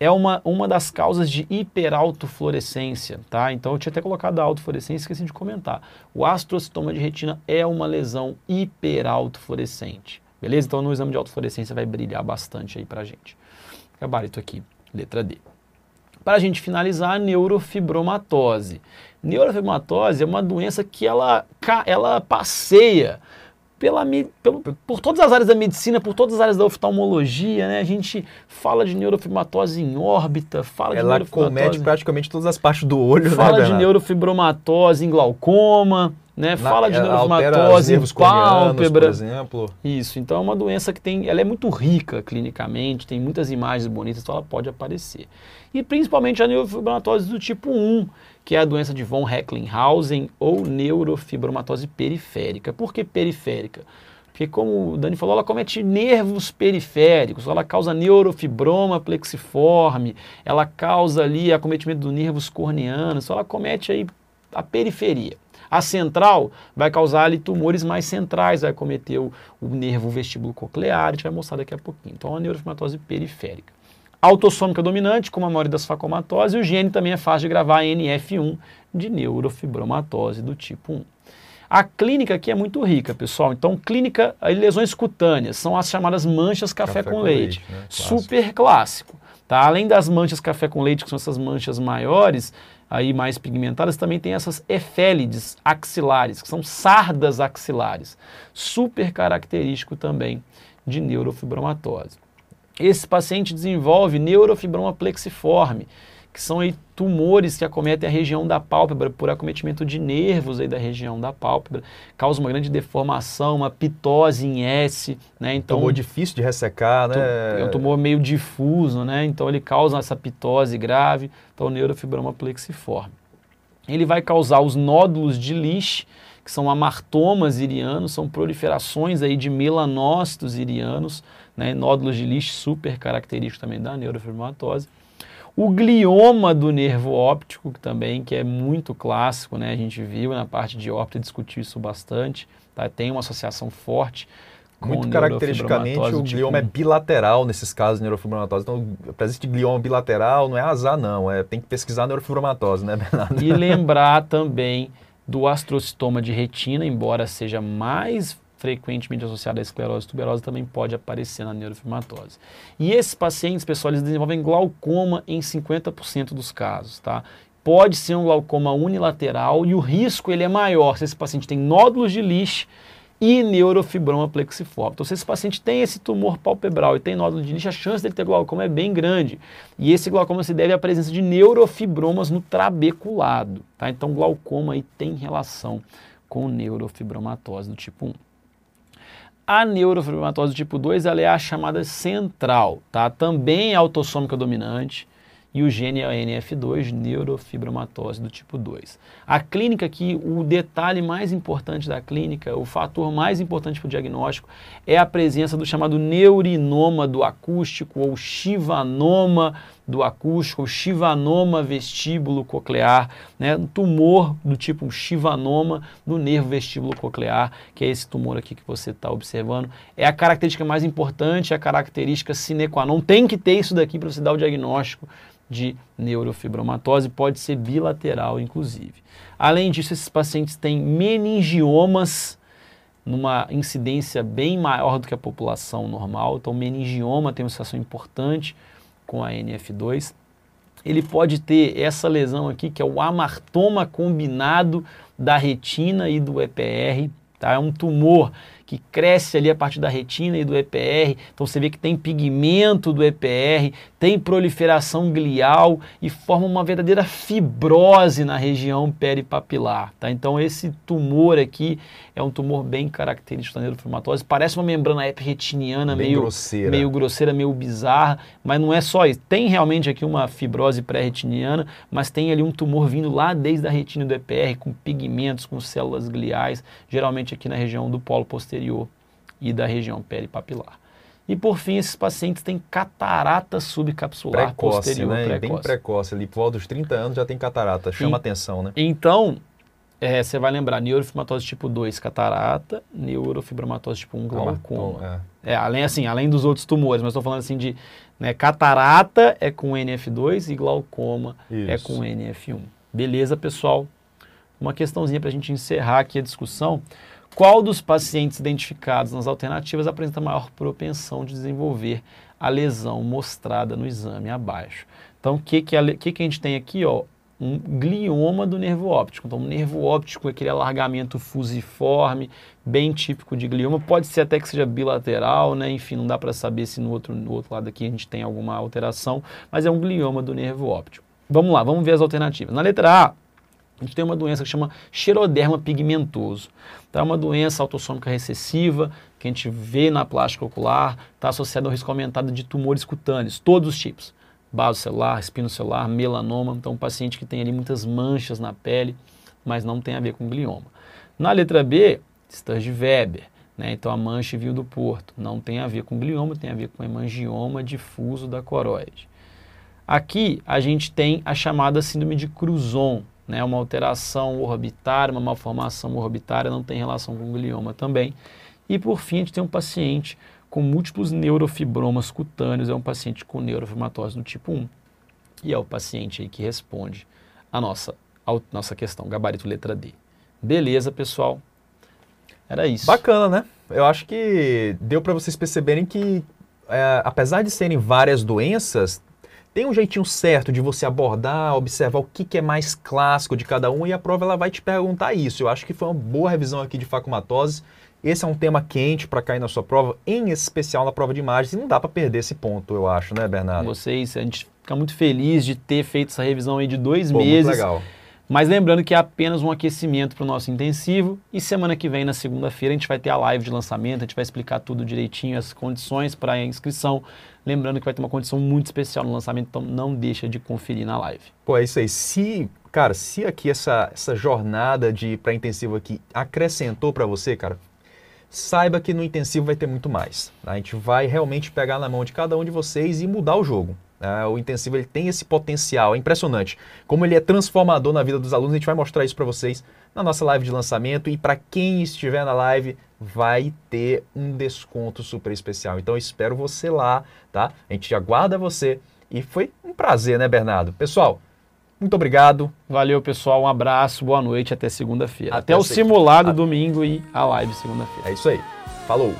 é uma, uma das causas de hiperautofluorescência, tá? Então eu tinha até colocado a autofluorescência, esqueci de comentar. O astrocitoma de retina é uma lesão hiperautofluorescente, beleza? Então no exame de autofluorescência vai brilhar bastante aí pra gente. Gabarito aqui, letra D. Para a gente finalizar, a neurofibromatose. Neurofibromatose é uma doença que ela, ela passeia pela, pelo, por todas as áreas da medicina, por todas as áreas da oftalmologia, né? A gente fala de neurofibromatose em órbita, fala Ela de neurofibromatose... comete praticamente todas as partes do olho, Fala né, de neurofibromatose em glaucoma, né? Na, fala de neurofibromatose pálpebra. por exemplo. Isso, então é uma doença que tem, ela é muito rica clinicamente, tem muitas imagens bonitas, então ela pode aparecer. E principalmente a neurofibromatose do tipo 1, que é a doença de von Recklinghausen ou neurofibromatose periférica. Por que periférica? Porque, como o Dani falou, ela comete nervos periféricos, ela causa neurofibroma plexiforme, ela causa ali acometimento dos nervos corneanos, então ela comete aí a periferia. A central vai causar ali tumores mais centrais, vai cometer o, o nervo vestíbulo coclear, a gente vai mostrar daqui a pouquinho. Então, a neurofibromatosi periférica autossômica dominante, como a maioria das facomatoses, e o gene também é fácil de gravar NF1 de neurofibromatose do tipo 1. A clínica aqui é muito rica, pessoal. Então, clínica, lesões cutâneas, são as chamadas manchas café, café com, com, leite. leite né? Super clássico. Tá? Além das manchas café com leite, que são essas manchas maiores, aí mais pigmentadas, também tem essas efélides axilares, que são sardas axilares. Super característico também de neurofibromatose. esse paciente desenvolve neurofibroma plexiforme, que são aí tumores que acometem a região da pálpebra por acometimento de nervos aí da região da pálpebra, causa uma grande deformação, uma pitose em S, né? Então, tumor difícil de ressecar, né? É um tumor meio difuso, né? Então ele causa essa pitose grave, então neurofibroma plexiforme. Ele vai causar os nódulos de Lisch, que são amartomas irianos, são proliferações aí de melanócitos irianos, né? nódulos de Lisch super característicos também da neurofibromatose. O glioma do nervo óptico, que também que é muito clássico, né? A gente viu na parte de óptica discutir isso bastante, tá? Tem uma associação forte muito caracteristicamente, o tipo glioma é bilateral nesses casos de neurofibromatose. Então, a presença de glioma bilateral não é azar, não. É, tem que pesquisar neurofibromatose, né, (laughs) Bernardo? E lembrar também do astrocitoma de retina, embora seja mais frequentemente associada à esclerose tuberosa, também pode aparecer na neurofibromatose. E esses pacientes, pessoal, eles desenvolvem glaucoma em 50% dos casos, tá? Pode ser um glaucoma unilateral e o risco ele é maior se esse paciente tem nódulos de Lisch e neurofibroma plexiforme. Então, se esse paciente tem esse tumor palpebral e tem nódulo de Lisch, a chance dele ter glaucoma é bem grande. E esse glaucoma se deve à presença de neurofibromas no trabeculado, tá? Então, glaucoma aí tem relação com neurofibromatose do tipo 1. A neurofibromatose tipo 2 ela é a chamada central, tá? Também é autossômica dominante e o gene é a NF2, neurofibromatose do tipo 2. A clínica aqui, o detalhe mais importante da clínica, o fator mais importante para o diagnóstico é a presença do chamado neurinoma do acústico ou chivanoma do acústico, ou chivanoma vestíbulo coclear, né? um tumor do tipo um chivanoma do nervo vestíbulo coclear, que é esse tumor aqui que você está observando. É a característica mais importante, a característica sine qua non. Tem que ter isso daqui para você dar o diagnóstico de neurofibromatose, pode ser bilateral, inclusive. Além disso, esses pacientes têm meningiomas numa incidência bem maior do que a população normal. Então, meningioma tem uma situação importante com a NF2. Ele pode ter essa lesão aqui, que é o amartoma combinado da retina e do EPR. Tá? É um tumor que cresce ali a partir da retina e do EPR. Então você vê que tem pigmento do EPR, tem proliferação glial e forma uma verdadeira fibrose na região peripapilar. Tá? Então esse tumor aqui é um tumor bem característico da neurofibromatose. Parece uma membrana epretiniana meio grosseira. meio grosseira, meio bizarra, mas não é só isso. Tem realmente aqui uma fibrose pré-retiniana, mas tem ali um tumor vindo lá desde a retina do EPR, com pigmentos, com células gliais, geralmente aqui na região do polo posterior posterior e da região peripapilar. E por fim, esses pacientes têm catarata subcapsular precoce, posterior né? precoce. Bem precoce, ali por volta dos 30 anos já tem catarata, chama e, atenção, né? Então, é, você vai lembrar, neurofibromatose tipo 2, catarata, neurofibromatose tipo 1, glaucoma. É. é. além, assim, além dos outros tumores, mas estou falando assim de né, catarata é com NF2 e glaucoma Isso. é com NF1. Beleza, pessoal? Uma questãozinha para a gente encerrar aqui a discussão. Qual dos pacientes identificados nas alternativas apresenta maior propensão de desenvolver a lesão mostrada no exame abaixo? Então, o que, que, a, que, que a gente tem aqui? Ó? Um glioma do nervo óptico. Então, o nervo óptico é aquele alargamento fusiforme, bem típico de glioma. Pode ser até que seja bilateral, né? Enfim, não dá para saber se no outro, no outro lado aqui a gente tem alguma alteração, mas é um glioma do nervo óptico. Vamos lá, vamos ver as alternativas. Na letra A, a gente tem uma doença que chama xeroderma pigmentoso. Tá? É uma doença autossômica recessiva que a gente vê na plástica ocular, está associada ao risco aumentado de tumores cutâneos, todos os tipos. Base celular, espino celular, melanoma. Então, um paciente que tem ali muitas manchas na pele, mas não tem a ver com glioma. Na letra B, Sturge-Weber. Né? Então, a mancha viu do porto. Não tem a ver com glioma, tem a ver com hemangioma difuso da coroide. Aqui, a gente tem a chamada síndrome de Cruzon, né, uma alteração orbitária, uma malformação orbitária, não tem relação com glioma também. E por fim, a gente tem um paciente com múltiplos neurofibromas cutâneos, é um paciente com neurofibromatose do tipo 1. E é o paciente aí que responde a nossa, a nossa questão, gabarito letra D. Beleza, pessoal? Era isso. Bacana, né? Eu acho que deu para vocês perceberem que, é, apesar de serem várias doenças, tem um jeitinho certo de você abordar, observar o que, que é mais clássico de cada um e a prova ela vai te perguntar isso. Eu acho que foi uma boa revisão aqui de facumatose. Esse é um tema quente para cair na sua prova, em especial na prova de imagens, e não dá para perder esse ponto, eu acho, né, Bernardo? Vocês, a gente fica muito feliz de ter feito essa revisão aí de dois Pô, meses. Muito legal. Mas lembrando que é apenas um aquecimento para o nosso intensivo e semana que vem, na segunda-feira, a gente vai ter a live de lançamento, a gente vai explicar tudo direitinho, as condições para a inscrição. Lembrando que vai ter uma condição muito especial no lançamento, então não deixa de conferir na live. Pô, é isso aí. Se, cara, se aqui essa, essa jornada de pré-intensivo aqui acrescentou para você, cara, saiba que no intensivo vai ter muito mais. Tá? A gente vai realmente pegar na mão de cada um de vocês e mudar o jogo. Né? O intensivo ele tem esse potencial, é impressionante. Como ele é transformador na vida dos alunos, a gente vai mostrar isso para vocês na nossa live de lançamento. E para quem estiver na live, vai ter um desconto super especial. Então eu espero você lá, tá? A gente aguarda você. E foi um prazer, né, Bernardo? Pessoal, muito obrigado. Valeu, pessoal. Um abraço, boa noite, até segunda-feira. Até Até, o simulado A- domingo e a live segunda-feira. É isso aí. Falou!